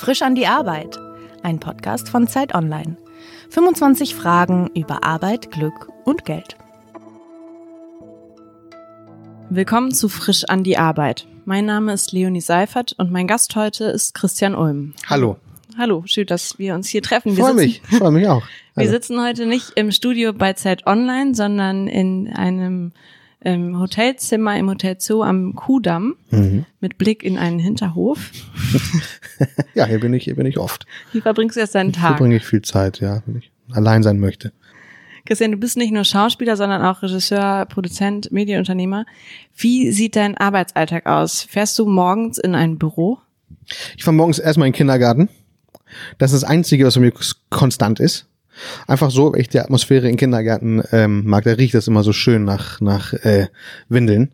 Frisch an die Arbeit. Ein Podcast von Zeit Online. 25 Fragen über Arbeit, Glück und Geld. Willkommen zu Frisch an die Arbeit. Mein Name ist Leonie Seifert und mein Gast heute ist Christian Ulm. Hallo. Hallo, schön, dass wir uns hier treffen. Ich Wir freue mich, freue mich auch. Wir Hallo. sitzen heute nicht im Studio bei Zeit Online, sondern in einem ähm, Hotelzimmer im Hotel Zoo am Kudamm Mhm. mit Blick in einen Hinterhof. Ja, hier bin ich, hier bin ich oft. Hier verbringst du jetzt deinen Hier Tag. verbringe ich viel Zeit, ja, wenn ich allein sein möchte. Christian, du bist nicht nur Schauspieler, sondern auch Regisseur, Produzent, Medienunternehmer. Wie sieht dein Arbeitsalltag aus? Fährst du morgens in ein Büro? Ich fahre morgens erstmal in den Kindergarten. Das ist das Einzige, was bei mir konstant ist. Einfach so, weil ich die Atmosphäre im Kindergarten ähm, mag. Da riecht das immer so schön nach, nach äh, Windeln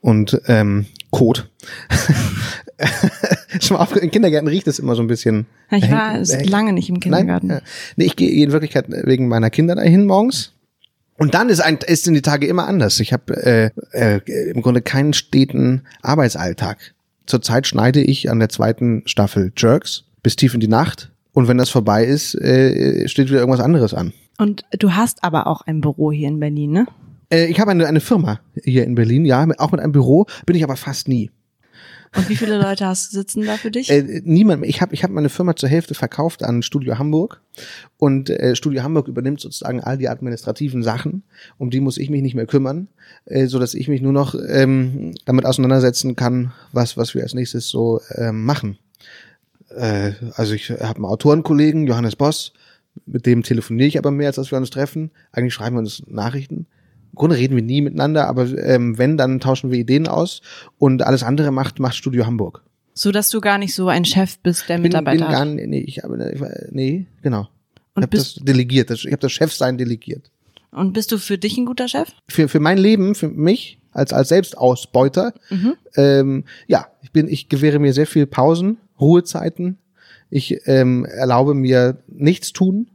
und ähm, Kot. Schon mal auf, Im Kindergarten riecht es immer so ein bisschen. Ich war hängt- lange nicht im Kindergarten. Nein, äh, nee, ich gehe in Wirklichkeit wegen meiner Kinder dahin morgens. Und dann ist ein ist in die Tage immer anders. Ich habe äh, äh, im Grunde keinen steten Arbeitsalltag. Zurzeit schneide ich an der zweiten Staffel Jerks bis tief in die Nacht. Und wenn das vorbei ist, äh, steht wieder irgendwas anderes an. Und du hast aber auch ein Büro hier in Berlin, ne? Äh, ich habe eine, eine Firma hier in Berlin, ja, mit, auch mit einem Büro, bin ich aber fast nie. Und wie viele Leute hast du sitzen da für dich? Äh, niemand mehr. Ich habe ich hab meine Firma zur Hälfte verkauft an Studio Hamburg und äh, Studio Hamburg übernimmt sozusagen all die administrativen Sachen, um die muss ich mich nicht mehr kümmern, äh, so dass ich mich nur noch ähm, damit auseinandersetzen kann, was was wir als nächstes so ähm, machen. Äh, also ich habe einen Autorenkollegen Johannes Boss, mit dem telefoniere ich aber mehr als dass wir uns treffen. Eigentlich schreiben wir uns Nachrichten. Im Grunde reden wir nie miteinander, aber ähm, wenn, dann tauschen wir Ideen aus und alles andere macht macht Studio Hamburg. so dass du gar nicht so ein Chef bist, der bin, bin Mitarbeiter gar hat. nicht, nee, ich habe, nee, genau. Und ich habe das delegiert. Ich habe das Chefsein delegiert. und bist du für dich ein guter Chef? Für, für mein Leben, für mich als, als Selbstausbeuter, Mhm. ähm, ja, ich bin, ich gewähre mir sehr viel Pausen, Ruhezeiten. Ich ähm, erlaube mir nichts tun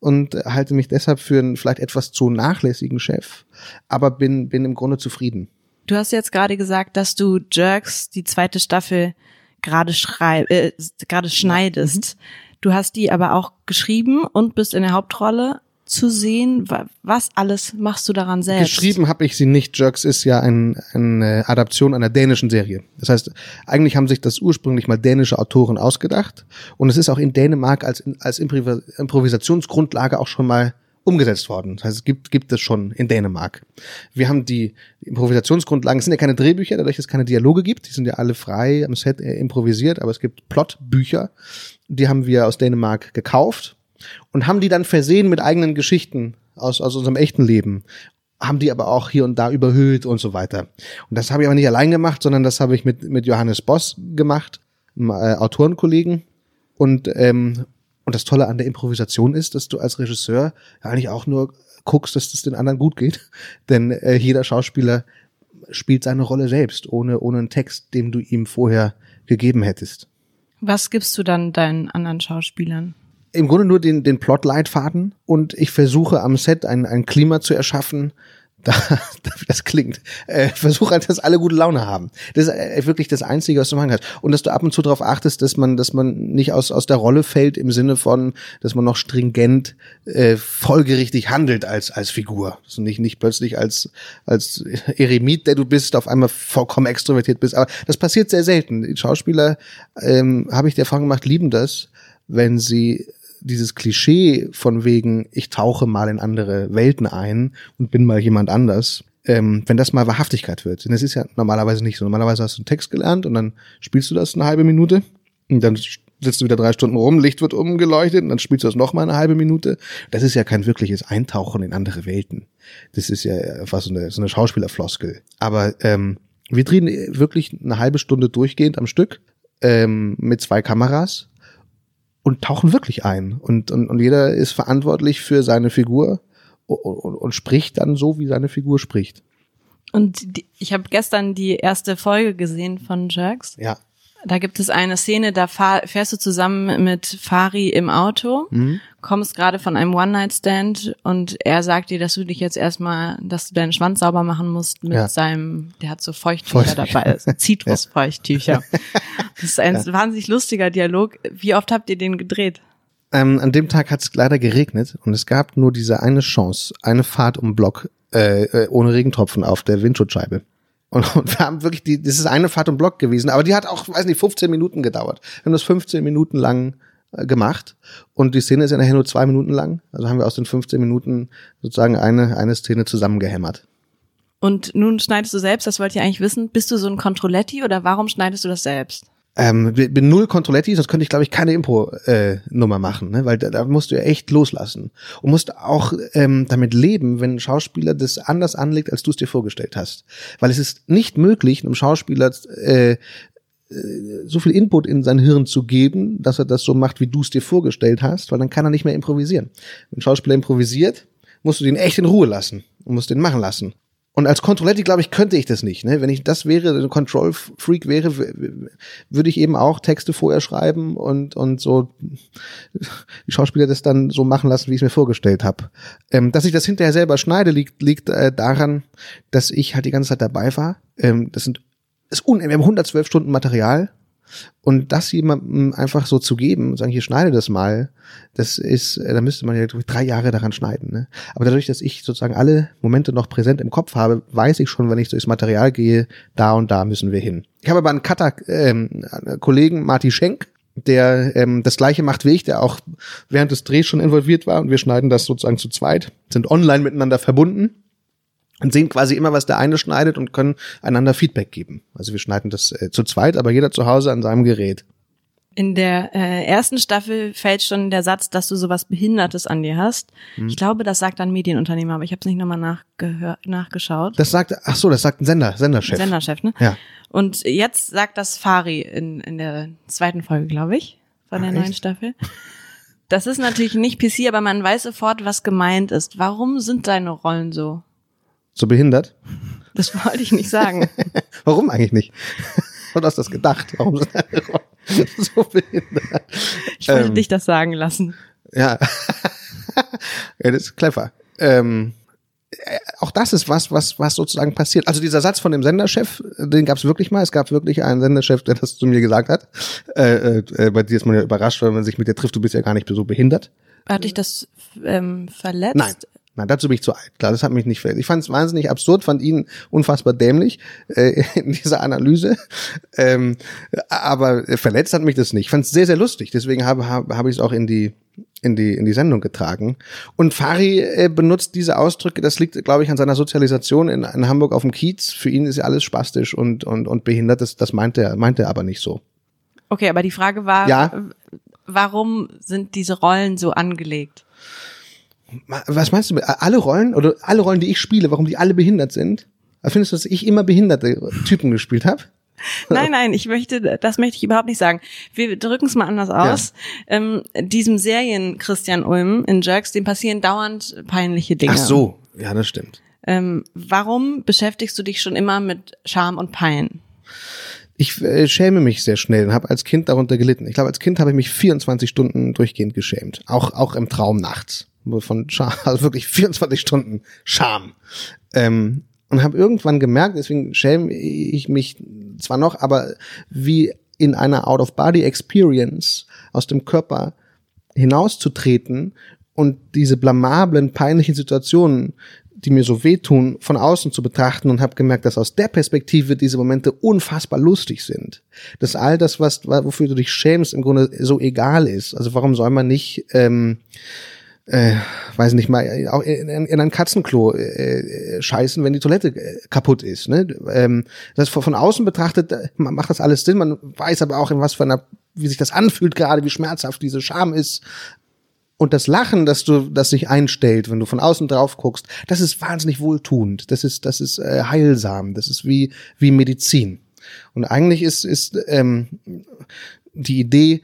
und halte mich deshalb für einen vielleicht etwas zu nachlässigen Chef, aber bin, bin im Grunde zufrieden. Du hast jetzt gerade gesagt, dass du Jerks, die zweite Staffel, gerade schrei äh, gerade schneidest. Du hast die aber auch geschrieben und bist in der Hauptrolle zu sehen. Wa- Was alles machst du daran selbst? Geschrieben habe ich sie nicht. Jerks ist ja ein, eine Adaption einer dänischen Serie. Das heißt, eigentlich haben sich das ursprünglich mal dänische Autoren ausgedacht und es ist auch in Dänemark als, als Improvisationsgrundlage auch schon mal umgesetzt worden. Das heißt, es gibt, gibt es schon in Dänemark. Wir haben die Improvisationsgrundlagen, es sind ja keine Drehbücher, dadurch, dass es keine Dialoge gibt, die sind ja alle frei am Set äh, improvisiert, aber es gibt Plotbücher, die haben wir aus Dänemark gekauft und haben die dann versehen mit eigenen Geschichten aus, aus unserem echten Leben haben die aber auch hier und da überhöht und so weiter. Und das habe ich aber nicht allein gemacht, sondern das habe ich mit, mit Johannes Boss gemacht, einem äh, Autorenkollegen. Und, ähm, und das Tolle an der Improvisation ist, dass du als Regisseur eigentlich auch nur guckst, dass es den anderen gut geht. Denn äh, jeder Schauspieler spielt seine Rolle selbst, ohne, ohne einen Text, den du ihm vorher gegeben hättest. Was gibst du dann deinen anderen Schauspielern? Im Grunde nur den, den Plotleitfaden und ich versuche am Set ein, ein Klima zu erschaffen, da, das klingt, äh, versuche halt, dass alle gute Laune haben. Das ist äh, wirklich das Einzige, was du machen kannst. Und dass du ab und zu darauf achtest, dass man, dass man nicht aus, aus der Rolle fällt im Sinne von, dass man noch stringent, äh, folgerichtig handelt als, als Figur. Dass du nicht, nicht plötzlich als, als Eremit, der du bist, auf einmal vollkommen extrovertiert bist. Aber das passiert sehr selten. Die Schauspieler, ähm, habe ich die Erfahrung gemacht, lieben das, wenn sie dieses Klischee von wegen, ich tauche mal in andere Welten ein und bin mal jemand anders, ähm, wenn das mal Wahrhaftigkeit wird. Denn das ist ja normalerweise nicht so. Normalerweise hast du einen Text gelernt und dann spielst du das eine halbe Minute und dann sitzt du wieder drei Stunden rum, Licht wird umgeleuchtet und dann spielst du das noch mal eine halbe Minute. Das ist ja kein wirkliches Eintauchen in andere Welten. Das ist ja einfach so eine, so eine Schauspielerfloskel. Aber ähm, wir drehen wirklich eine halbe Stunde durchgehend am Stück ähm, mit zwei Kameras und tauchen wirklich ein. Und, und, und jeder ist verantwortlich für seine Figur und, und, und spricht dann so, wie seine Figur spricht. Und die, ich habe gestern die erste Folge gesehen von Jerks. Ja. Da gibt es eine Szene, da fahr, fährst du zusammen mit Fari im Auto, Mhm. kommst gerade von einem One-Night-Stand und er sagt dir, dass du dich jetzt erstmal, dass du deinen Schwanz sauber machen musst mit Ja. seinem, der hat so Feuchttücher Feuchttücher. dabei, Zitrusfeuchttücher. Das ist ein wahnsinnig lustiger Dialog. Wie oft habt ihr den gedreht? Ähm, an dem Tag hat es leider geregnet und es gab nur diese eine Chance, eine Fahrt um Block äh, äh, ohne Regentropfen auf der Windschutzscheibe. Und, und wir haben wirklich die, das ist eine Fahrt um Block gewesen, aber die hat auch, weiß nicht, 15 Minuten gedauert. Wir haben das 15 Minuten lang äh, gemacht und die Szene ist ja nachher nur zwei Minuten lang. Also haben wir aus den 15 Minuten sozusagen eine, eine Szene zusammengehämmert. Und nun schneidest du selbst, das wollt ihr eigentlich wissen. Bist du so ein Controletti oder warum schneidest du das selbst? Ähm, bin null Controletti, sonst könnte ich, glaube ich, keine Impro-Nummer äh, machen, ne? weil da, da musst du ja echt loslassen. Und musst auch ähm, damit leben, wenn ein Schauspieler das anders anlegt, als du es dir vorgestellt hast. Weil es ist nicht möglich, einem Schauspieler äh, so viel Input in sein Hirn zu geben, dass er das so macht, wie du es dir vorgestellt hast, weil dann kann er nicht mehr improvisieren. Wenn ein Schauspieler improvisiert, musst du den echt in Ruhe lassen und musst den machen lassen. Und als Controletti, glaube ich, könnte ich das nicht. Ne? Wenn ich das wäre, ein Control-Freak wäre, würde ich eben auch Texte vorher schreiben und, und so die Schauspieler das dann so machen lassen, wie ich es mir vorgestellt habe. Ähm, dass ich das hinterher selber schneide, liegt, liegt äh, daran, dass ich halt die ganze Zeit dabei war. Ähm, das sind ist un wir haben 112 Stunden Material und das jemandem einfach so zu geben und sagen, hier schneide das mal, das ist, äh, da müsste man ja drei Jahre daran schneiden. Ne? Aber dadurch, dass ich sozusagen alle Momente noch präsent im Kopf habe, weiß ich schon, wenn ich durchs Material gehe, da und da müssen wir hin. Ich habe aber einen Cutter, ähm, Marty Schenk, der ähm, das gleiche macht wie ich, der auch während des Drehs schon involviert war und wir schneiden das sozusagen zu zweit, sind online miteinander verbunden und sehen quasi immer, was der eine schneidet und können einander Feedback geben. Also wir schneiden das äh, zu zweit, aber jeder zu Hause an seinem Gerät. In der äh, ersten Staffel fällt schon der Satz, dass du sowas Behindertes an dir hast. Hm. Ich glaube, das sagt ein Medienunternehmer, aber ich habe es nicht nochmal nachgeschaut. Das sagt, ach so, das sagt ein Sender, Senderchef. Senderchef, ne? Ja. Und jetzt sagt das Fari in, in der zweiten Folge, glaube ich, von der ach, neuen echt? Staffel. Das ist natürlich nicht PC, aber man weiß sofort, was gemeint ist. Warum sind deine Rollen so? So behindert? Das wollte ich nicht sagen. Warum eigentlich nicht? Oder hast du das gedacht? Warum so behindert? Ich wollte ähm, dich das sagen lassen. Ja. ja, das ist clever. Ähm, äh, auch das ist was, was, was sozusagen passiert. Also dieser Satz von dem Senderchef, den gab es wirklich mal. Es gab wirklich einen Senderchef, der das zu mir gesagt hat. Äh, äh, bei dir ist man ja überrascht, wenn man sich mit dir trifft. Du bist ja gar nicht so behindert. Hat dich das ähm, verletzt? Nein, Nein, dazu bin ich zu alt. Klar, das hat mich nicht verletzt. Ich fand es wahnsinnig absurd, fand ihn unfassbar dämlich äh, in dieser Analyse. Ähm, aber verletzt hat mich das nicht. Ich fand es sehr, sehr lustig. Deswegen habe hab, hab ich es auch in die in die in die Sendung getragen. Und Fari äh, benutzt diese Ausdrücke. Das liegt, glaube ich, an seiner Sozialisation in, in Hamburg auf dem Kiez. Für ihn ist ja alles spastisch und und und behindert. Das das meint er meint er aber nicht so. Okay, aber die Frage war, ja? warum sind diese Rollen so angelegt? Was meinst du mit alle Rollen oder alle Rollen, die ich spiele, warum die alle behindert sind? Findest du, dass ich immer behinderte Typen gespielt habe? Nein, nein, ich möchte, das möchte ich überhaupt nicht sagen. Wir drücken es mal anders aus. Ja. Ähm, diesem Serien Christian Ulm in Jerks, dem passieren dauernd peinliche Dinge. Ach so, ja, das stimmt. Ähm, warum beschäftigst du dich schon immer mit Scham und Pein? Ich äh, schäme mich sehr schnell und habe als Kind darunter gelitten. Ich glaube, als Kind habe ich mich 24 Stunden durchgehend geschämt, auch auch im Traum nachts von Scham, also wirklich 24 Stunden Scham. Ähm, und habe irgendwann gemerkt, deswegen schäme ich mich zwar noch, aber wie in einer Out-of-Body-Experience aus dem Körper hinauszutreten und diese blamablen, peinlichen Situationen, die mir so wehtun, von außen zu betrachten und habe gemerkt, dass aus der Perspektive diese Momente unfassbar lustig sind. Dass all das, was wofür du dich schämst, im Grunde so egal ist. Also warum soll man nicht ähm, äh, weiß nicht mal, auch in, in ein Katzenklo äh, scheißen, wenn die Toilette äh, kaputt ist. Ne? Ähm, das von außen betrachtet äh, macht das alles Sinn. Man weiß aber auch, in was für einer, wie sich das anfühlt gerade, wie schmerzhaft diese Scham ist. Und das Lachen, das du, das sich einstellt, wenn du von außen drauf guckst, das ist wahnsinnig wohltuend. Das ist, das ist äh, heilsam. Das ist wie wie Medizin. Und eigentlich ist ist ähm, die Idee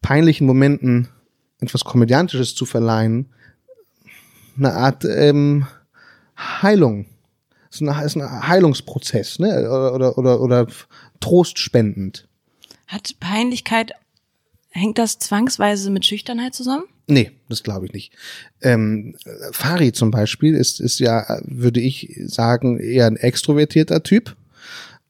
peinlichen Momenten etwas Komödiantisches zu verleihen, eine Art ähm, Heilung. Es ist, ist ein Heilungsprozess, ne? Oder, oder, oder, oder trostspendend. Hat Peinlichkeit, hängt das zwangsweise mit Schüchternheit zusammen? Nee, das glaube ich nicht. Ähm, Fari zum Beispiel ist, ist ja, würde ich sagen, eher ein extrovertierter Typ.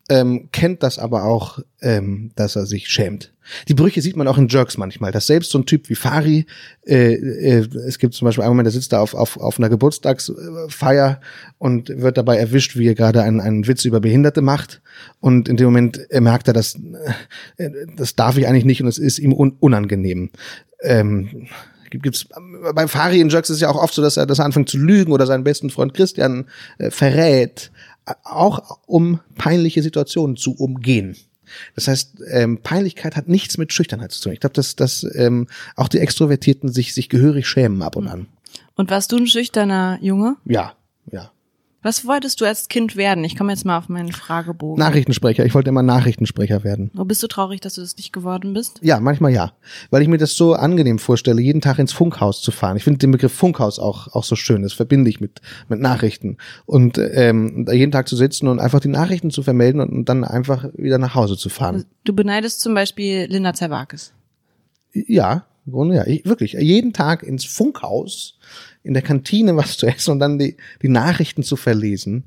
Ähm, kennt das aber auch, ähm, dass er sich schämt. Die Brüche sieht man auch in Jerks manchmal, dass selbst so ein Typ wie Fari, äh, äh, es gibt zum Beispiel einen Moment, der sitzt da auf, auf, auf einer Geburtstagsfeier und wird dabei erwischt, wie er gerade einen, einen Witz über Behinderte macht und in dem Moment äh, merkt er, dass äh, das darf ich eigentlich nicht und es ist ihm un unangenehm. Ähm, gibt's bei Fari in Jerks ist es ja auch oft so, dass er, dass er anfängt zu lügen oder seinen besten Freund Christian äh, verrät auch um peinliche Situationen zu umgehen. Das heißt, ähm, Peinlichkeit hat nichts mit Schüchternheit zu tun. Ich glaube, dass, dass ähm, auch die Extrovertierten sich, sich gehörig schämen ab und an. Und warst du ein schüchterner Junge? Ja, ja. Was wolltest du als Kind werden? Ich komme jetzt mal auf meinen Fragebogen. Nachrichtensprecher. Ich wollte immer Nachrichtensprecher werden. Wo bist du traurig, dass du das nicht geworden bist? Ja, manchmal ja. Weil ich mir das so angenehm vorstelle, jeden Tag ins Funkhaus zu fahren. Ich finde den Begriff Funkhaus auch, auch so schön. Das verbinde ich mit, mit Nachrichten. Und ähm, da jeden Tag zu sitzen und einfach die Nachrichten zu vermelden und, und dann einfach wieder nach Hause zu fahren. Du beneidest zum Beispiel Linda Zerwakis. Ja, im Grunde ja. Ich, wirklich. Jeden Tag ins Funkhaus in der Kantine was zu essen und dann die, die Nachrichten zu verlesen.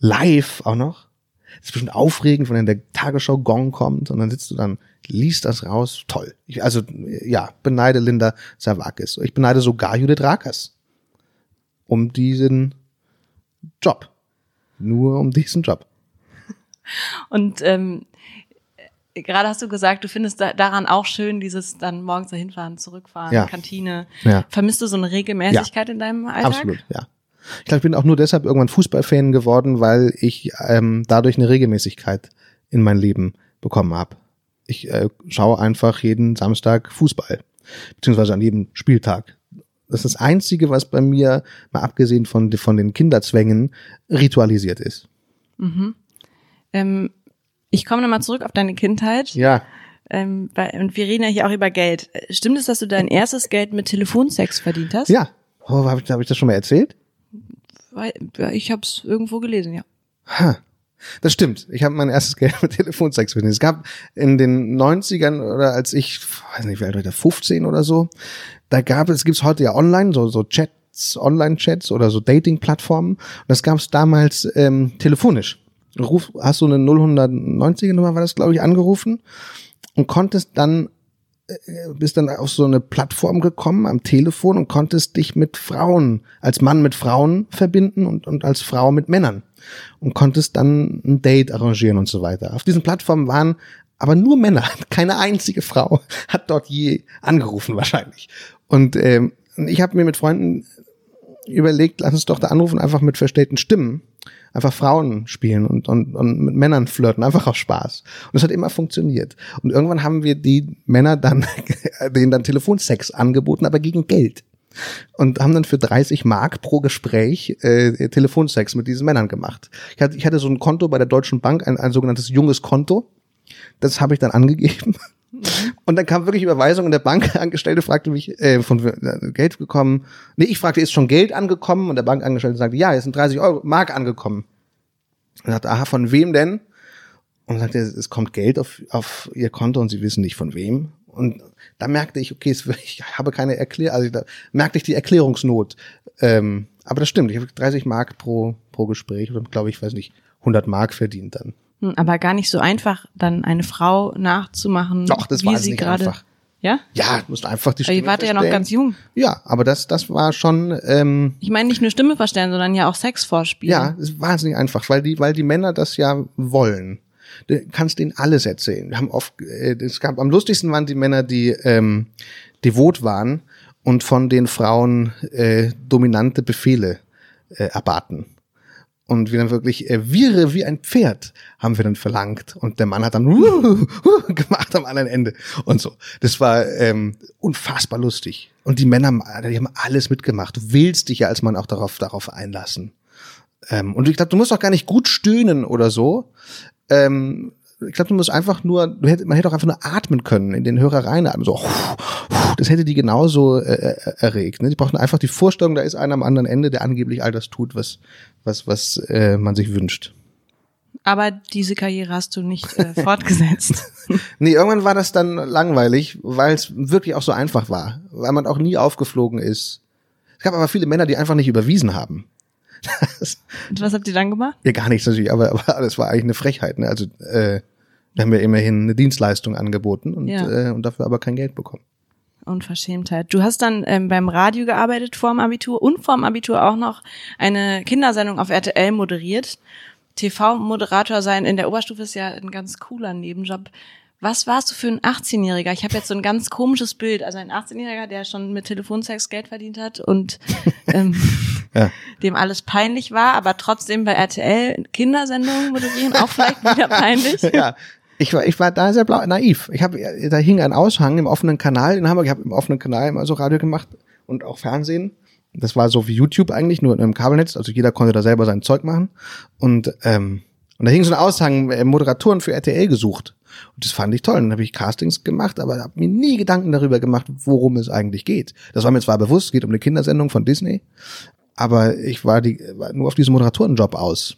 Live auch noch. Das ist bestimmt aufregend, wenn dann der Tagesschau Gong kommt und dann sitzt du dann, liest das raus. Toll. Ich, also, ja, beneide Linda Savakis. Ich beneide sogar Judith Rakers. Um diesen Job. Nur um diesen Job. Und ähm, gerade hast du gesagt, du findest da, daran auch schön, dieses dann morgens dahin fahren, zurückfahren, Ja. Kantine. Ja. Vermisst du so eine Regelmäßigkeit in deinem Alltag? Absolut, ja. Ich glaube, ich bin auch nur deshalb irgendwann Fußballfan geworden, weil ich ähm, dadurch eine Regelmäßigkeit in mein Leben bekommen habe. Ich äh, schaue einfach jeden Samstag Fußball, beziehungsweise an jedem Spieltag. Das ist das Einzige, was bei mir, mal abgesehen von, von den Kinderzwängen, ritualisiert ist. Ähm, ich komme nochmal zurück auf deine Kindheit. Ja, Ähm, weil, und wir reden ja hier auch über Geld. Stimmt es, dass du dein erstes Geld mit Telefonsex verdient hast? ja. Oh, habe ich, hab ich das schon mal erzählt? Weil, ja, ich habe es irgendwo gelesen, ja. Das stimmt. Ich habe mein erstes Geld mit Telefonsex verdient. Es gab in den 90ern oder als ich, weiß nicht, wie alt war ich da, 15 oder so, da gab es, gibt's heute ja online, so, so Chats, Online-Chats oder so Dating-Plattformen. Und das gab es damals ähm, telefonisch. Ruf, hast du eine 090er Nummer, war das, glaube ich, angerufen und konntest dann bist dann auf so eine Plattform gekommen am Telefon und konntest dich mit Frauen, als Mann mit Frauen verbinden und, und als Frau mit Männern und konntest dann ein Date arrangieren und so weiter. Auf diesen Plattformen waren aber nur Männer, keine einzige Frau hat dort je angerufen wahrscheinlich. Und ähm, ich habe mir mit Freunden überlegt, lass uns doch da anrufen, einfach mit verstellten Stimmen. Einfach Frauen spielen und, und, und mit Männern flirten, einfach aus Spaß. Und es hat immer funktioniert. Und irgendwann haben wir die Männer dann, denen dann Telefonsex angeboten, aber gegen Geld. Und haben dann für 30 Mark pro Gespräch äh, Telefonsex mit diesen Männern gemacht. Ich hatte, ich hatte so ein Konto bei der Deutschen Bank, ein, ein sogenanntes junges Konto. Das habe ich dann angegeben. Und dann kam wirklich Überweisung und der Bankangestellte fragte mich, äh, von äh, Geld gekommen. Nee, ich fragte, ist schon Geld angekommen? Und der Bankangestellte sagte, ja, es sind 30 Euro, Mark angekommen. Und sagte, aha, von wem denn? Und sagte, es kommt Geld auf, auf ihr Konto und sie wissen nicht von wem. Und da merkte ich, okay, ich habe keine Erklärung, also da merkte ich die Erklärungsnot. Ähm, aber das stimmt, ich habe 30 Mark pro, pro Gespräch und glaube ich, weiß nicht, 100 Mark verdient dann. Hm, Aber gar nicht so einfach, dann eine Frau nachzumachen, Doch, das wie war sie nicht gerade. einfach. Ja? Ja, du musst einfach die Aber Stimme ihr wart ja noch ganz jung. Ja, aber das, das war schon, ähm, Ich meine nicht nur Stimme verstellen, sondern ja auch Sex vorspielen. ja, es ist wahnsinnig einfach, weil die, weil die Männer das ja wollen. Du kannst denen alles erzählen. Wir haben oft, äh, es gab, am lustigsten waren die Männer, die ähm, devot waren und von den Frauen äh, dominante Befehle äh, erbaten. Und wir dann wirklich äh, Viere wie ein Pferd haben wir dann verlangt. Und der Mann hat dann uh, uh, gemacht am anderen Ende und so. Das war ähm, unfassbar lustig. Und die Männer, die haben alles mitgemacht. Du willst dich ja als Mann auch darauf, darauf einlassen. Ähm, und ich glaube, du musst auch gar nicht gut stöhnen oder so. Ähm, ich glaube, du musst einfach nur, du hätt, man hätte auch einfach nur atmen können, in den Hörer reinatmen, so. Das hätte die genauso äh, äh, erregt. Ne? Die brauchten einfach die Vorstellung, da ist einer am anderen Ende, der angeblich all das tut, was, was, was äh, man sich wünscht. Aber diese Karriere hast du nicht äh, fortgesetzt. Nee, irgendwann war das dann langweilig, weil es wirklich auch so einfach war, weil man auch nie aufgeflogen ist. Es gab aber viele Männer, die einfach nicht überwiesen haben. Und was habt ihr dann gemacht? Ja, gar nichts natürlich, aber, aber das war eigentlich eine Frechheit. Ne? Also äh, wir haben ja immerhin eine Dienstleistung angeboten und, Ja. äh, und dafür aber kein Geld bekommen. Unverschämtheit. Du hast dann ähm, beim Radio gearbeitet vor dem Abitur und vor dem Abitur auch noch eine Kindersendung auf RTL moderiert. TV-Moderator sein in der Oberstufe ist ja ein ganz cooler Nebenjob. Was warst du für ein 18-Jähriger? Ich habe jetzt so ein ganz komisches Bild. Also ein 18-Jähriger, der schon mit Telefonsex Geld verdient hat und ähm, Ja. dem alles peinlich war, aber trotzdem bei RTL Kindersendungen moderieren, auch vielleicht wieder peinlich. ja. Ich war, ich war da sehr blau, naiv. Ich habe, da hing ein Aushang im offenen Kanal in Hamburg. Ich habe im offenen Kanal immer so Radio gemacht und auch Fernsehen. Das war so wie YouTube eigentlich, nur im Kabelnetz. Also jeder konnte da selber sein Zeug machen. Und, ähm, und da hing so ein Aushang, äh, Moderatoren für RTL gesucht. Und das fand ich toll. Dann habe ich Castings gemacht, aber habe mir nie Gedanken darüber gemacht, worum es eigentlich geht. Das war mir zwar bewusst, es geht um eine Kindersendung von Disney, aber ich war, die, war nur auf diesen Moderatorenjob aus.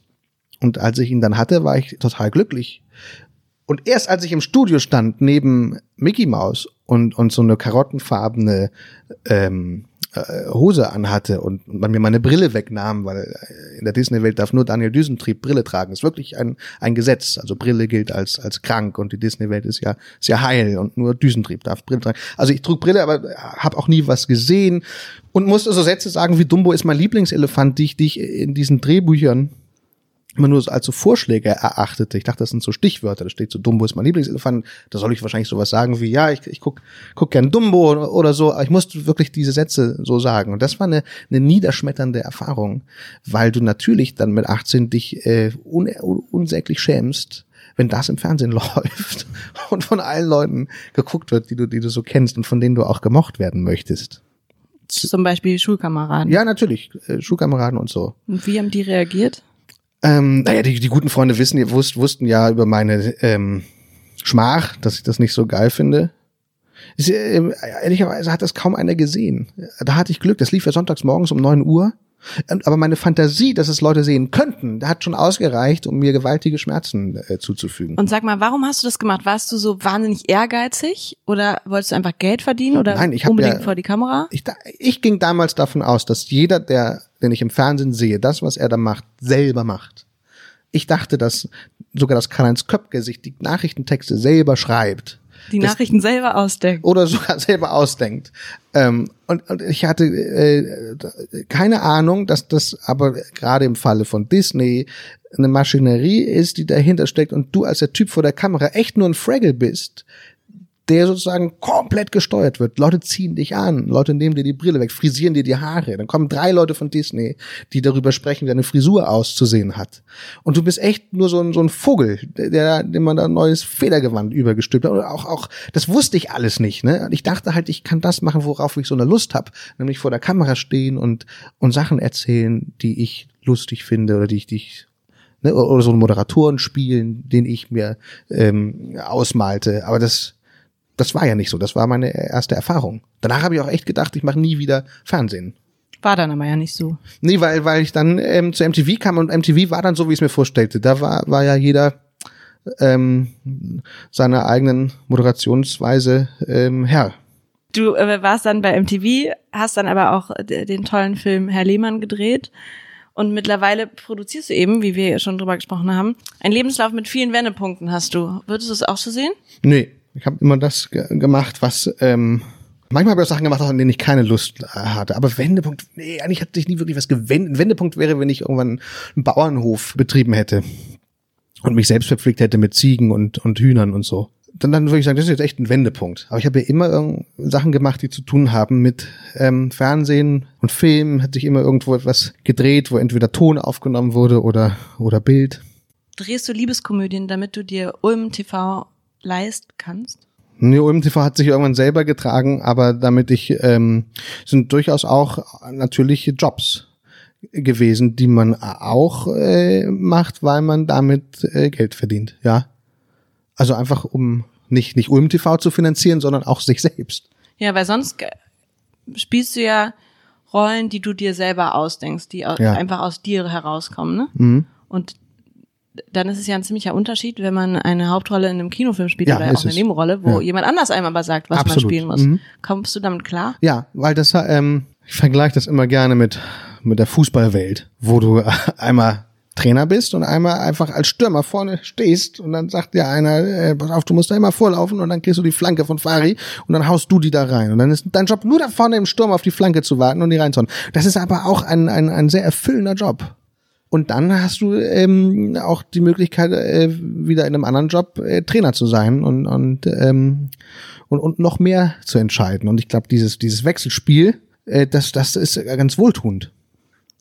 Und als ich ihn dann hatte, war ich total glücklich. Und erst als ich im Studio stand, neben Mickey Mouse und, und so eine karottenfarbene ähm, äh, Hose anhatte und man mir meine Brille wegnahm, weil äh, in der Disney-Welt darf nur Daniel Düsentrieb Brille tragen. ist wirklich ein, ein Gesetz. Also Brille gilt als, als krank und die Disney-Welt ist ja, ist ja heil und nur Düsentrieb darf Brille tragen. Also ich trug Brille, aber habe auch nie was gesehen und musste so Sätze sagen wie Dumbo ist mein Lieblingselefant, die ich, die ich in diesen Drehbüchern immer nur so als so Vorschläge erachtete. Ich dachte, das sind so Stichwörter. Da steht so, Dumbo ist mein Lieblingselefant. Da soll ich wahrscheinlich sowas sagen wie, ja, ich, ich guck, guck gern Dumbo oder, oder so. Aber ich musste wirklich diese Sätze so sagen. Und das war eine, eine niederschmetternde Erfahrung, weil du natürlich dann mit 18 dich äh, un, unsäglich schämst, wenn das im Fernsehen läuft und von allen Leuten geguckt wird, die du, die du so kennst und von denen du auch gemocht werden möchtest. Zum Beispiel Schulkameraden. Ja, natürlich. Äh, Schulkameraden und so. Und wie haben die reagiert? Ähm, naja, die, die guten Freunde wissen, die wus wussten ja über meine ähm, Schmach, dass ich das nicht so geil finde. Ist, äh, ehrlicherweise hat das kaum einer gesehen. Da hatte ich Glück. Das lief ja sonntags morgens um neun Uhr. Und- Aber meine Fantasie, dass es Leute sehen könnten, hat schon ausgereicht, um mir gewaltige Schmerzen äh, zuzufügen. Und sag mal, warum hast du das gemacht? Warst du so wahnsinnig ehrgeizig oder wolltest du einfach Geld verdienen oder Nein, ich unbedingt ja- vor die Kamera? Ich, ich ging damals davon aus, dass jeder, der, den ich im Fernsehen sehe, das, was er da macht, selber macht. Ich dachte, dass sogar das Karl-Heinz Köpke sich die Nachrichtentexte selber schreibt. Die das- Nachrichten selber ausdenken. oder sogar selber ausdenkt. Ähm, und, und ich hatte äh, keine Ahnung, dass das aber gerade im Falle von Disney eine Maschinerie ist, die dahinter steckt und du als der Typ vor der Kamera echt nur ein Fraggle bist, der sozusagen komplett gesteuert wird. Leute ziehen dich an, Leute nehmen dir die Brille weg, frisieren dir die Haare. Dann kommen drei Leute von Disney, die darüber sprechen, wie deine Frisur auszusehen hat. Und du bist echt nur so ein, so ein Vogel, der, dem man da ein neues Federgewand übergestülpt hat. Oder auch, auch, das wusste ich alles nicht. Ne? Und ich dachte halt, ich kann das machen, worauf ich so eine Lust habe, nämlich vor der Kamera stehen und, und Sachen erzählen, die ich lustig finde oder die ich, die ich ne, oder so einen Moderatoren spielen, den ich mir ähm, ausmalte. Aber das, das war ja nicht so. Das war meine erste Erfahrung. Danach habe ich auch echt gedacht, ich mache nie wieder Fernsehen. War dann aber ja nicht so. Nee, weil, weil ich dann ähm, zu MTV kam und MTV war dann so, wie ich es mir vorstellte. Da war, war ja jeder ähm, seiner eigenen Moderationsweise ähm, Herr. Du äh, warst dann bei MTV, hast dann aber auch äh, den tollen Film Herr Lehmann gedreht. Und mittlerweile produzierst du eben, wie wir schon drüber gesprochen haben, einen Lebenslauf mit vielen Wendepunkten hast du. Würdest du es auch so sehen? Nee, ich habe immer das ge gemacht, was ähm, manchmal habe ich auch Sachen gemacht, an denen ich keine Lust äh, hatte. Aber Wendepunkt, nee, eigentlich hat sich nie wirklich was gewendet. Ein Wendepunkt wäre, wenn ich irgendwann einen Bauernhof betrieben hätte und mich selbst verpflegt hätte mit Ziegen und, und Hühnern und so. Dann, dann würde ich sagen, das ist jetzt echt ein Wendepunkt. Aber ich habe ja immer Sachen gemacht, die zu tun haben mit ähm, Fernsehen und Film. Hat sich immer irgendwo etwas gedreht, wo entweder Ton aufgenommen wurde oder, oder Bild. Drehst du Liebeskomödien, damit du dir Ulm TV leisten kannst? Nee, Ulm TV hat sich irgendwann selber getragen, aber damit ich ähm, sind durchaus auch natürliche Jobs gewesen, die man auch äh, macht, weil man damit äh, Geld verdient, ja. Also einfach um nicht nicht Ulm TV zu finanzieren, sondern auch sich selbst. Ja, weil sonst spielst du ja Rollen, die du dir selber ausdenkst, die Ja. einfach aus dir herauskommen, ne? Mhm. Und dann ist es ja ein ziemlicher Unterschied, wenn man eine Hauptrolle in einem Kinofilm spielt Ja, oder auch eine. Nebenrolle, wo Ja. jemand anders einem aber sagt, was Absolut. man spielen muss. Mhm. Kommst du damit klar? Ja, weil das ähm, ich vergleiche das immer gerne mit mit der Fußballwelt, wo du einmal Trainer bist und einmal einfach als Stürmer vorne stehst und dann sagt dir einer, äh, pass auf, du musst da immer vorlaufen und dann kriegst du die Flanke von Fari und dann haust du die da rein und dann ist dein Job nur da vorne im Sturm auf die Flanke zu warten und die reinzuhauen. Das ist aber auch ein, ein, ein sehr erfüllender Job. Und dann hast du ähm, auch die Möglichkeit, äh, wieder in einem anderen Job äh, Trainer zu sein und, und, ähm, und, und noch mehr zu entscheiden. Und ich glaube, dieses, dieses Wechselspiel, äh, das, das ist ganz wohltuend.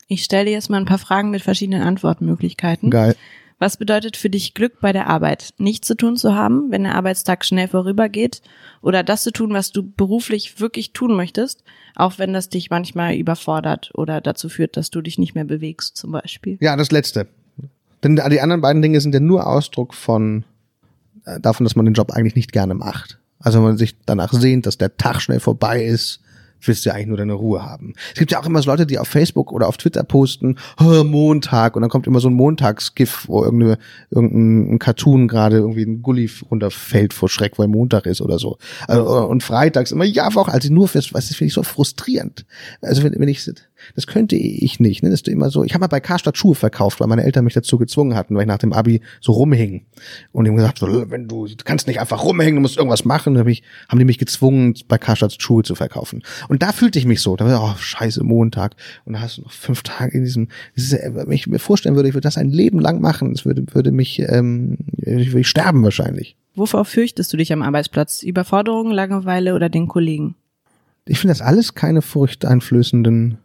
Ich stelle jetzt mal ein paar Fragen mit verschiedenen Antwortmöglichkeiten. Geil. Was bedeutet für dich Glück bei der Arbeit? Nichts zu tun zu haben, wenn der Arbeitstag schnell vorübergeht? Oder das zu tun, was du beruflich wirklich tun möchtest, auch wenn das dich manchmal überfordert oder dazu führt, dass du dich nicht mehr bewegst, zum Beispiel? Ja, das letzte. Denn die anderen beiden Dinge sind ja nur Ausdruck von äh, davon, dass man den Job eigentlich nicht gerne macht. Also wenn man sich danach sehnt, dass der Tag schnell vorbei ist, willst du ja eigentlich nur deine Ruhe haben. Es gibt ja auch immer so Leute, die auf Facebook oder auf Twitter posten, "Hä, Montag, und dann kommt immer so ein Montagsgif, wo irgendeine, irgendein Cartoon gerade irgendwie ein Gully runterfällt vor Schreck, weil Montag ist oder so. Also, und freitags immer, ja, auch, also nur fürs, was das finde ich so frustrierend. Also wenn, wenn ich, das könnte ich nicht, ne, das ist immer so, ich habe mal bei Karstadt Schuhe verkauft, weil meine Eltern mich dazu gezwungen hatten, weil ich nach dem Abi so rumhing. Und die haben gesagt, wenn du, du kannst nicht einfach rumhängen, du musst irgendwas machen, dann hab ich, haben die mich gezwungen, bei Karstadt Schuhe zu verkaufen. Und da fühlte ich mich so. Da war ich, oh, scheiße, Montag. Und da hast du noch fünf Tage in diesem, ist, wenn ich mir vorstellen würde, ich würde das ein Leben lang machen, das würde, würde mich, ähm, ich würde sterben wahrscheinlich. Wovor fürchtest du dich am Arbeitsplatz? Überforderung, Langeweile oder den Kollegen? Ich finde das alles keine furchteinflößenden,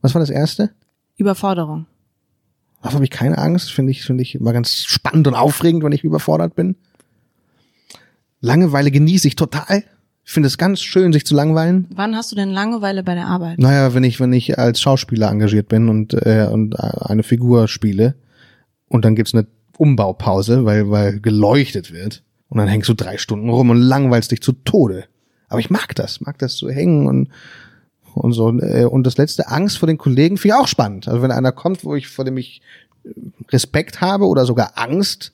was war das erste? Überforderung. Davor habe ich keine Angst, finde ich, finde ich immer ganz spannend und aufregend, wenn ich überfordert bin. Langeweile genieße ich total. Ich finde es ganz schön, sich zu langweilen. Wann hast du denn Langeweile bei der Arbeit? Naja, wenn ich, wenn ich als Schauspieler engagiert bin und, äh, und eine Figur spiele und dann gibt's eine Umbaupause, weil, weil geleuchtet wird und dann hängst du drei Stunden rum und langweilst dich zu Tode. Aber ich mag das, mag das zu hängen und, und so. Äh, Und das letzte, Angst vor den Kollegen, finde ich auch spannend. Also wenn einer kommt, wo ich, vor dem ich Respekt habe oder sogar Angst,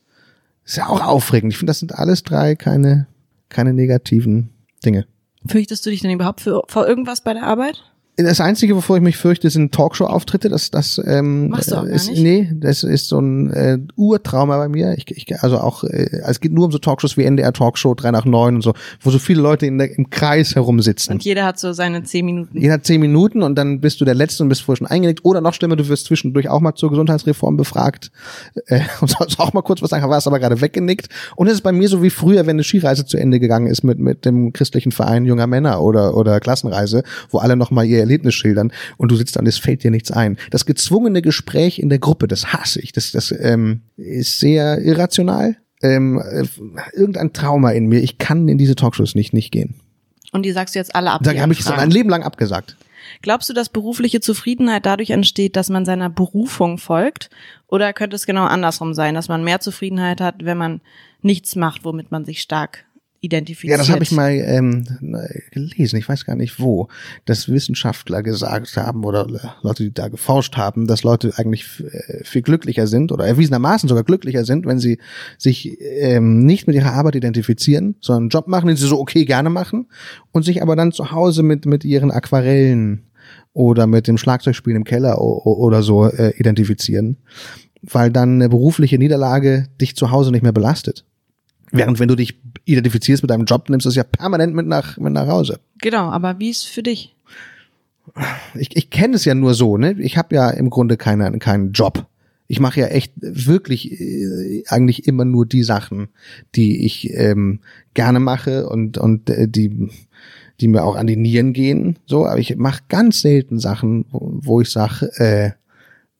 ist ja auch aufregend. Ich finde, das sind alles drei keine, keine negativen Dinge. Fürchtest du dich denn überhaupt für, vor irgendwas bei der Arbeit? Das Einzige, wovor ich mich fürchte, sind Talkshow-Auftritte. Das, das ähm, Machst du auch gar ist, nicht? Nee, das ist so ein äh, Urtrauma bei mir. Ich, ich, also auch, äh, es geht nur um so Talkshows wie NDR Talkshow 3 nach 9 und so, wo so viele Leute in der, im Kreis herumsitzen. Und jeder hat so seine zehn Minuten. Jeder hat zehn Minuten und dann bist du der Letzte und bist vorher schon eingelegt. Oder noch schlimmer, du wirst zwischendurch auch mal zur Gesundheitsreform befragt äh, und sollst auch mal kurz was sagen, warst aber gerade weggenickt. Und es ist bei mir so wie früher, wenn eine Skireise zu Ende gegangen ist mit, mit dem christlichen Verein junger Männer oder, oder Klassenreise, wo alle nochmal ihr Erlebnis schildern und du sitzt da und es fällt dir nichts ein. Das gezwungene Gespräch in der Gruppe, das hasse ich. Das, das ähm, ist sehr irrational. Ähm, äh, irgendein Trauma in mir. Ich kann in diese Talkshows nicht, nicht gehen. Und die sagst du jetzt alle ab. Da habe ich es mein Leben lang abgesagt. Glaubst du, dass berufliche Zufriedenheit dadurch entsteht, dass man seiner Berufung folgt? Oder könnte es genau andersrum sein, dass man mehr Zufriedenheit hat, wenn man nichts macht, womit man sich stark identifiziert? Ja, das habe ich mal ähm, gelesen, ich weiß gar nicht wo, dass Wissenschaftler gesagt haben oder Leute, die da geforscht haben, dass Leute eigentlich äh, viel glücklicher sind oder erwiesenermaßen sogar glücklicher sind, wenn sie sich ähm, nicht mit ihrer Arbeit identifizieren, sondern einen Job machen, den sie so okay gerne machen und sich aber dann zu Hause mit, mit ihren Aquarellen oder mit dem Schlagzeugspielen im Keller oder so äh, identifizieren, weil dann eine berufliche Niederlage dich zu Hause nicht mehr belastet. Während wenn du dich identifizierst mit deinem Job, nimmst du es ja permanent mit nach, mit nach Hause. Genau, aber wie ist für dich? Ich, ich kenne es ja nur so, ne? Ich habe ja im Grunde keinen keinen Job. Ich mache ja echt wirklich äh, eigentlich immer nur die Sachen, die ich ähm, gerne mache und und äh, die die mir auch an die Nieren gehen. So, aber ich mache ganz selten Sachen, wo, wo ich sage, äh,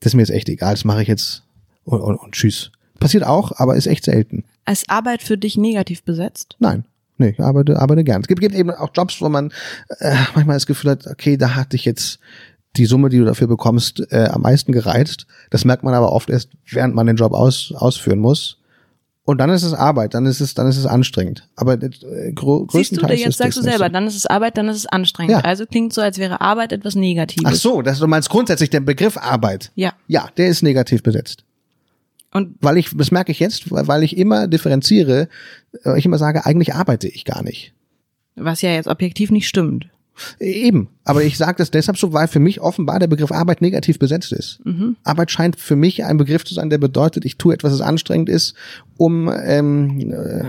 das ist mir jetzt echt egal, das mache ich jetzt und, und, und tschüss. Passiert auch, aber ist echt selten. Ist Arbeit für dich negativ besetzt? Nein. Nee, ich arbeite, arbeite gern. Es gibt, gibt eben auch Jobs, wo man äh, manchmal das Gefühl hat, okay, da hat dich jetzt die Summe, die du dafür bekommst, äh, am meisten gereizt. Das merkt man aber oft erst, während man den Job aus, ausführen muss. Und dann ist es Arbeit, dann ist es, dann ist es anstrengend. Aber äh, grö Siehst du, größtenteils jetzt sagst du selber, so. dann ist es Arbeit, dann ist es anstrengend. Ja. Also klingt so, als wäre Arbeit etwas Negatives. Ach so, das, du meinst grundsätzlich der Begriff Arbeit. Ja. Ja, der ist negativ besetzt. Und Weil ich, das merke ich jetzt, weil weil ich immer differenziere, äh, ich immer sage, eigentlich arbeite ich gar nicht. was ja jetzt objektiv nicht stimmt. Eben, aber ich sage das deshalb so, weil für mich offenbar der Begriff Arbeit negativ besetzt ist. Mhm. Arbeit scheint für mich ein Begriff zu sein, der bedeutet, ich tue etwas, das anstrengend ist, um ähm, äh,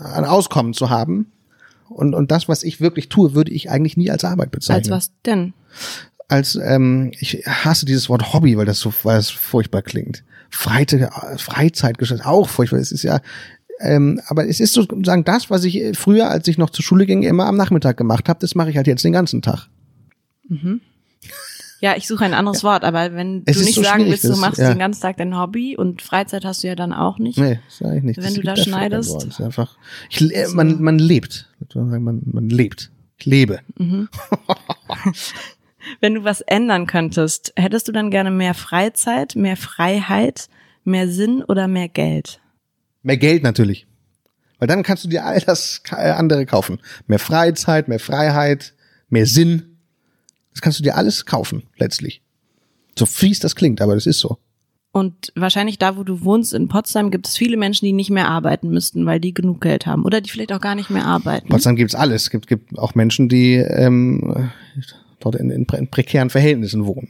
ein Auskommen zu haben. Und, und das, was ich wirklich tue, würde ich eigentlich nie als Arbeit bezeichnen. Als was denn? Als ähm, ich hasse dieses Wort Hobby, weil das so weil das furchtbar klingt. Freizeit, Freizeitgeschäft auch furchtbar. Es ist ja ähm, aber es ist sozusagen das, was ich früher, als ich noch zur Schule ging, immer am Nachmittag gemacht habe, das mache ich halt jetzt den ganzen Tag. Ja, ich suche ein anderes Wort, aber wenn Es du nicht so sagen willst, du machst ja. den ganzen Tag dein Hobby und Freizeit hast du ja dann auch nicht. Nee, sage ich nicht. Wenn Das du da schneidest. Wort. Das ist einfach, ich, le- man, man lebt. Man, man lebt. Ich lebe. Wenn du was ändern könntest, hättest du dann gerne mehr Freizeit, mehr Freiheit, mehr Sinn oder mehr Geld? Mehr Geld natürlich. Weil dann kannst du dir all das andere kaufen. Mehr Freizeit, mehr Freiheit, mehr Sinn. Das kannst du dir alles kaufen, letztlich. So fies das klingt, aber das ist so. Und wahrscheinlich da, wo du wohnst, in Potsdam, gibt es viele Menschen, die nicht mehr arbeiten müssten, weil die genug Geld haben. Oder die vielleicht auch gar nicht mehr arbeiten. In Potsdam gibt's alles. Es gibt, gibt auch Menschen, die ähm, dort in, in, in prekären Verhältnissen wohnen.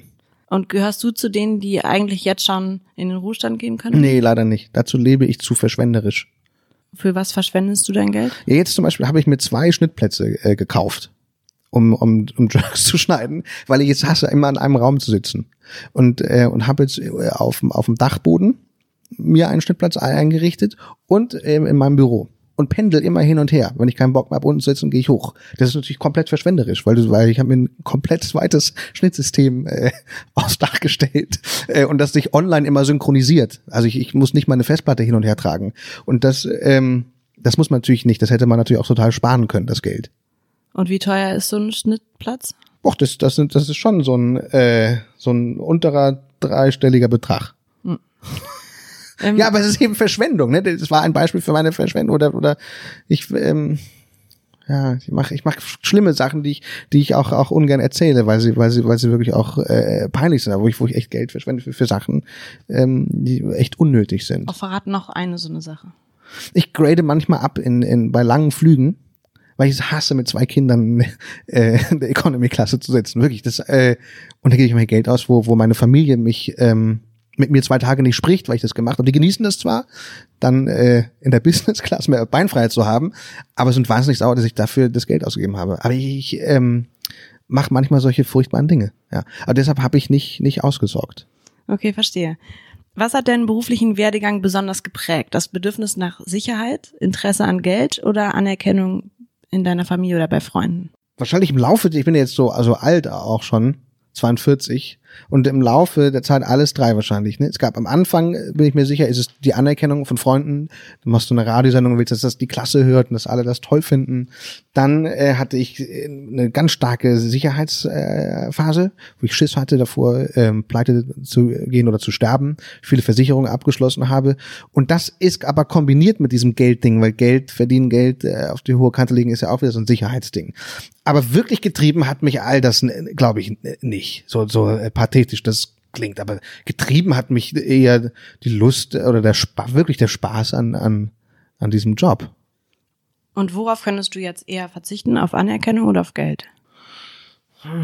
Und gehörst du zu denen, die eigentlich jetzt schon in den Ruhestand gehen können? Nee, leider nicht. Dazu lebe ich zu verschwenderisch. Für was verschwendest du dein Geld? Ja, jetzt zum Beispiel habe ich mir zwei Schnittplätze äh, gekauft, um, um, um Jerks zu schneiden, weil ich jetzt hasse, immer in einem Raum zu sitzen. Und, äh, und habe jetzt äh, auf, dem- auf dem Dachboden mir einen Schnittplatz eingerichtet und ähm, in meinem Büro. Und pendel immer hin und her. Wenn ich keinen Bock mehr habe, unten zu sitzen, gehe ich hoch. Das ist natürlich komplett verschwenderisch, weil, du, weil ich habe mir ein komplett zweites Schnittsystem äh, aufs Dach gestellt äh, und das sich online immer synchronisiert. Also ich, ich muss nicht meine Festplatte hin und her tragen. Und das, ähm, das muss man natürlich nicht. Das hätte man natürlich auch total sparen können, das Geld. Und wie teuer ist so ein Schnittplatz? Doch, das, das, das ist schon so ein, äh, so ein unterer dreistelliger Betrag. Ähm, Ja, aber es ist eben Verschwendung, ne? Das war ein Beispiel für meine Verschwendung oder oder ich ähm, ja, ich mache ich mach schlimme Sachen, die ich die ich auch auch ungern erzähle, weil sie weil sie weil sie wirklich auch äh, peinlich sind, aber wo ich wo ich echt Geld verschwende für, für Sachen, ähm, die echt unnötig sind. Auch verraten noch eine so eine Sache. Ich grade manchmal ab in, in bei langen Flügen, weil ich es hasse, mit zwei Kindern äh, in der Economy-Klasse zu sitzen. Wirklich, das äh, und da gebe ich mir Geld aus, wo, wo meine Familie mich ähm, mit mir zwei Tage nicht spricht, weil ich das gemacht habe. Die genießen das zwar, dann äh, in der Business Class mehr Beinfreiheit zu haben, aber sind wahnsinnig sauer, dass ich dafür das Geld ausgegeben habe. Aber ich ähm, mache manchmal solche furchtbaren Dinge. Ja, aber deshalb habe ich nicht nicht ausgesorgt. Okay, verstehe. Was hat deinen beruflichen Werdegang besonders geprägt? Das Bedürfnis nach Sicherheit, Interesse an Geld oder Anerkennung in deiner Familie oder bei Freunden? wahrscheinlich im Laufe, ich bin jetzt so also alt auch schon, 42 und im Laufe der Zeit alles drei wahrscheinlich. Ne? Es gab am Anfang, äh, bin ich mir sicher, ist es die Anerkennung von Freunden. Du machst so eine Radiosendung und willst, dass das die Klasse hört und dass alle das toll finden. Dann äh, hatte ich äh, eine ganz starke Sicherheitsphase, äh, Phase, wo ich Schiss hatte davor, ähm, pleite zu gehen oder zu sterben, viele Versicherungen abgeschlossen habe. Und das ist aber kombiniert mit diesem Geldding, weil Geld, verdienen Geld äh, auf die hohe Kante legen, ist ja auch wieder so ein Sicherheitsding. Aber wirklich getrieben hat mich all das, glaube ich, nicht. So, so äh, pathetisch das klingt. Aber getrieben hat mich eher die Lust oder der Spa wirklich der Spaß an, an, an diesem Job. Und worauf könntest du jetzt eher verzichten? Auf Anerkennung oder auf Geld?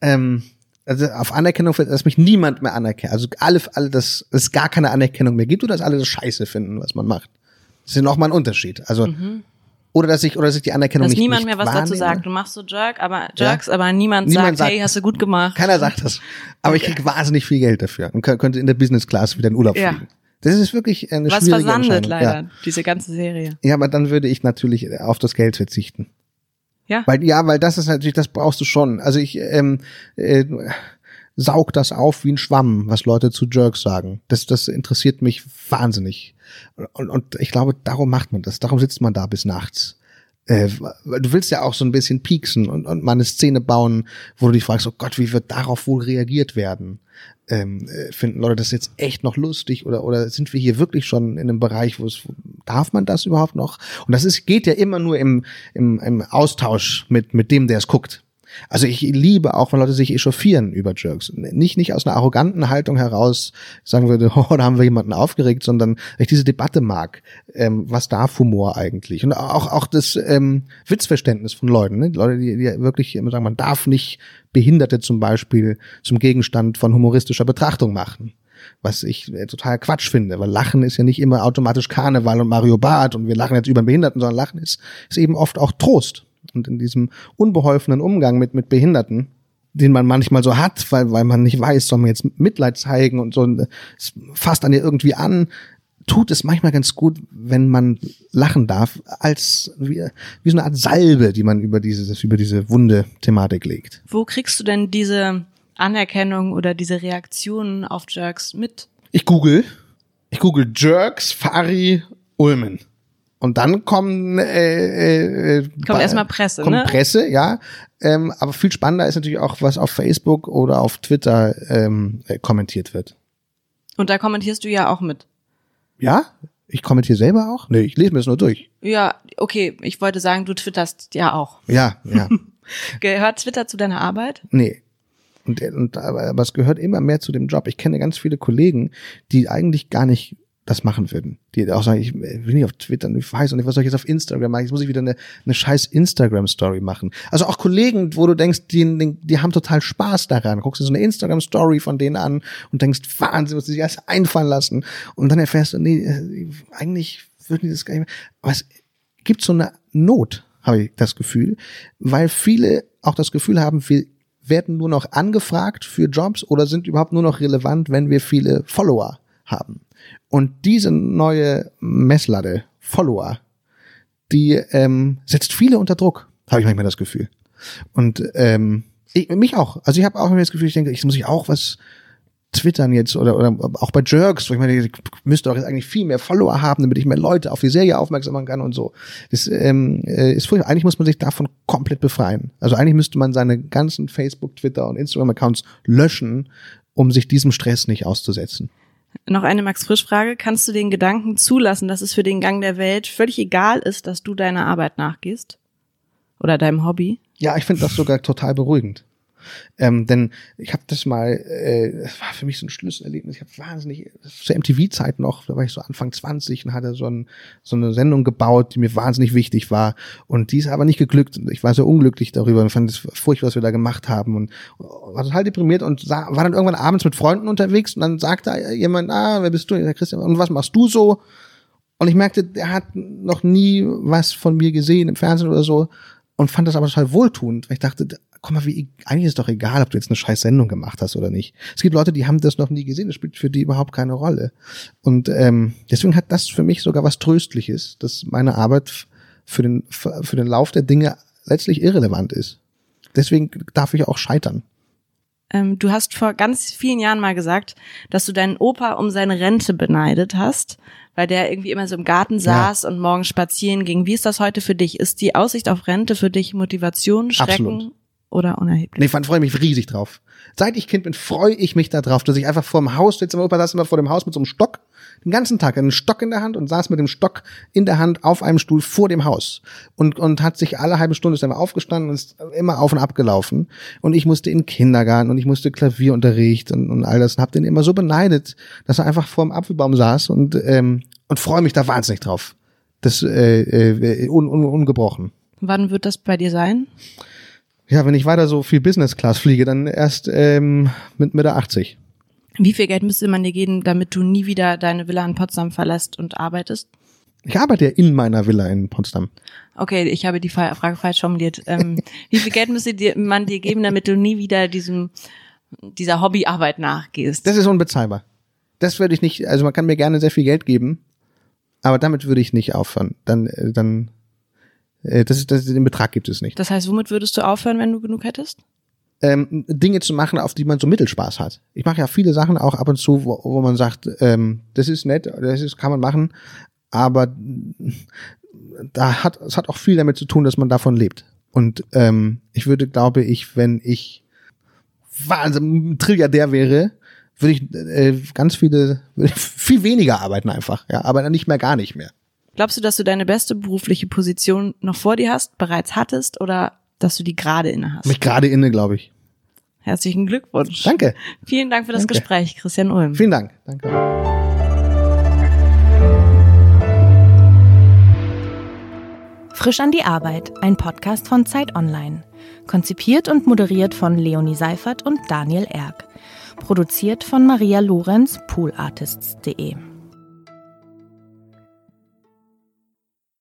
Ähm, also auf Anerkennung, dass mich niemand mehr anerkennt. Also alle, alle das, es gar keine Anerkennung mehr gibt oder dass alle das Scheiße finden, was man macht. Das ist ja nochmal ein Unterschied. Also, oder dass ich, oder dass ich die Anerkennung Dass nicht niemand nicht mehr was dazu wahrnehme. sagt. Du machst so Jerk, aber Jerks, aber niemand, Niemand sagt, sagt- hey, hast du gut gemacht. Keiner sagt das. Aber ich krieg wahnsinnig viel Geld dafür und kö- könnte in der Business Class wieder in Urlaub Ja. fliegen. Das ist wirklich eine was schwierige versandet leider, Ja. diese ganze Serie. ja, aber dann würde ich natürlich auf das Geld verzichten. Ja. Weil ja, weil das ist natürlich, das brauchst du schon. Also ich ähm, äh, saug das auf wie ein Schwamm, was Leute zu Jerks sagen. Das, das interessiert mich wahnsinnig. Und, und ich glaube, darum macht man das. Darum sitzt man da bis nachts. Äh, du willst ja auch so ein bisschen pieksen und, und mal eine Szene bauen, wo du dich fragst, oh Gott, wie wird darauf wohl reagiert werden? Ähm, äh, finden Leute das jetzt echt noch lustig oder oder sind wir hier wirklich schon in einem Bereich, wo es darf man das überhaupt noch? Und das ist geht ja immer nur im im, im Austausch mit mit dem, der es guckt. Also ich liebe auch, wenn Leute sich echauffieren über Jerks. Nicht, nicht aus einer arroganten Haltung heraus sagen würde, oh, da haben wir jemanden aufgeregt, sondern weil ich diese Debatte mag. Ähm, was darf Humor eigentlich? Und auch, auch das ähm, Witzverständnis von Leuten. Ne? Leute, die, die wirklich immer sagen, man darf nicht Behinderte zum Beispiel zum Gegenstand von humoristischer Betrachtung machen was ich äh, total Quatsch finde, weil Lachen ist ja nicht immer automatisch Karneval und Mario Barth und wir lachen jetzt über einen Behinderten, sondern Lachen ist, ist eben oft auch Trost. Und in diesem unbeholfenen Umgang mit, mit Behinderten, den man manchmal so hat, weil, weil man nicht weiß, soll man jetzt Mitleid zeigen und so, es fasst an dir irgendwie an, tut es manchmal ganz gut, wenn man lachen darf, als wie, wie so eine Art Salbe, die man über diese, über diese wunde Thematik legt. Wo kriegst du denn diese Anerkennung oder diese Reaktionen auf Jerks mit? Ich google, ich google Jerks, Fari, Ulmen. Und dann kommen äh, äh, kommt erstmal Presse, kommt ne? Presse, ja. Ähm, aber viel spannender ist natürlich auch, was auf Facebook oder auf Twitter ähm, äh, kommentiert wird. Und da kommentierst du ja auch mit. Ja? Ich kommentiere selber auch? Nee, ich lese mir das nur durch. Ja, okay. Ich wollte sagen, du twitterst ja auch. Ja, ja. Gehört Twitter zu deiner Arbeit? Nee. Und, und aber, aber es gehört immer mehr zu dem Job. Ich kenne ganz viele Kollegen, die eigentlich gar nicht das machen würden. Die auch sagen, ich will nicht auf Twitter, ich weiß nicht, was soll ich jetzt auf Instagram machen? Jetzt muss ich wieder eine, eine scheiß Instagram-Story machen. Also auch Kollegen, wo du denkst, die, die, haben total Spaß daran. Guckst du so eine Instagram-Story von denen an und denkst, Wahnsinn, was sie sich alles einfallen lassen. Und dann erfährst du, nee, äh, eigentlich würden die das gar nicht mehr. Aber es gibt so eine Not, habe ich das Gefühl, weil viele auch das Gefühl haben, wir werden nur noch angefragt für Jobs oder sind überhaupt nur noch relevant, wenn wir viele Follower haben. Und diese neue Messlatte, Follower, die ähm, setzt viele unter Druck, habe ich manchmal das Gefühl. Und ähm, ich, mich auch. Also ich habe auch immer das Gefühl, ich denke, ich muss ich auch was twittern jetzt oder, oder auch bei Jerks, wo ich meine, ich müsste auch jetzt eigentlich viel mehr Follower haben, damit ich mehr Leute auf die Serie aufmerksam machen kann und so. Das ähm, äh, ist furchtbar. Eigentlich muss man sich davon komplett befreien. Also eigentlich müsste man seine ganzen Facebook, Twitter und Instagram-Accounts löschen, um sich diesem Stress nicht auszusetzen. Noch eine Max Frisch Frage. Kannst du den Gedanken zulassen, dass es für den Gang der Welt völlig egal ist, dass du deiner Arbeit nachgehst? Oder deinem Hobby? Ja, ich finde das sogar total beruhigend. Ähm, denn ich habe das mal, äh, das war für mich so ein Schlüsselerlebnis. Ich habe wahnsinnig, zur MTV-Zeit noch, da war ich so Anfang 20 und hatte so, ein, so eine Sendung gebaut, die mir wahnsinnig wichtig war. Und die ist aber nicht geglückt. Ich war sehr unglücklich darüber und fand es furchtbar, was wir da gemacht haben. Und war total deprimiert und sah, war dann irgendwann abends mit Freunden unterwegs und dann sagte jemand, ah, wer bist du? Der Christian, und was machst du so? Und ich merkte, der hat noch nie was von mir gesehen im Fernsehen oder so und fand das aber total wohltuend, weil ich dachte, guck mal, wie, eigentlich ist es doch egal, ob du jetzt eine scheiß Sendung gemacht hast oder nicht. Es gibt Leute, die haben das noch nie gesehen, das spielt für die überhaupt keine Rolle. Und ähm, deswegen hat das für mich sogar was Tröstliches, dass meine Arbeit für den, für den Lauf der Dinge letztlich irrelevant ist. Deswegen darf ich auch scheitern. Ähm, du hast vor ganz vielen Jahren mal gesagt, dass du deinen Opa um seine Rente beneidet hast, weil der irgendwie immer so im Garten saß ja. und morgens spazieren ging. Wie ist das heute für dich? Ist die Aussicht auf Rente für dich Motivation, Schrecken? Absolut oder unerheblich? Nee, freue ich mich riesig drauf. Seit ich Kind bin, freue ich mich darauf, dass ich einfach vor dem Haus sitze. Mein Opa saß immer vor dem Haus mit so einem Stock, den ganzen Tag, einen Stock in der Hand und saß mit dem Stock in der Hand auf einem Stuhl vor dem Haus und, und hat sich alle halbe Stunde ist immer aufgestanden und ist immer auf und ab gelaufen. Und ich musste in den Kindergarten und ich musste Klavierunterricht und, und all das und hab den immer so beneidet, dass er einfach vor dem Apfelbaum saß und, ähm, und freue mich da wahnsinnig drauf. Das äh, äh, un, un, ungebrochen. Wann wird das bei dir sein? Ja, wenn ich weiter so viel Business Class fliege, dann erst ähm, mit Mitte 80. Wie viel Geld müsste man dir geben, damit du nie wieder deine Villa in Potsdam verlässt und arbeitest? Ich arbeite ja in meiner Villa in Potsdam. Okay, ich habe die Frage falsch formuliert. Ähm, wie viel Geld müsste dir, man dir geben, damit du nie wieder diesem dieser Hobbyarbeit nachgehst? Das ist unbezahlbar. Das würde ich nicht, also man kann mir gerne sehr viel Geld geben, aber damit würde ich nicht aufhören. Dann, äh, dann das ist, das, den Betrag gibt es nicht. Das heißt, womit würdest du aufhören, wenn du genug hättest? Ähm, Dinge zu machen, auf die man so Mittelspaß hat. Ich mache ja viele Sachen auch ab und zu, wo, wo man sagt, ähm, das ist nett, das ist, kann man machen, aber da hat es hat auch viel damit zu tun, dass man davon lebt. Und ähm, ich würde, glaube ich, wenn ich Wahnsinn Trilliardär wäre, würde ich äh, ganz viele, viel weniger arbeiten einfach, ja, aber dann nicht mehr gar nicht mehr. Glaubst du, dass du deine beste berufliche Position noch vor dir hast, bereits hattest oder dass du die gerade inne hast. Mich gerade inne, glaube ich. Herzlichen Glückwunsch. Danke. Vielen Dank für das Danke. Gespräch, Christian Ulm. Vielen Dank. Danke. Frisch an die Arbeit, ein Podcast von Zeit Online. Konzipiert und moderiert von Leonie Seifert und Daniel Erck. Produziert von Maria Lorenz, poolartists.de.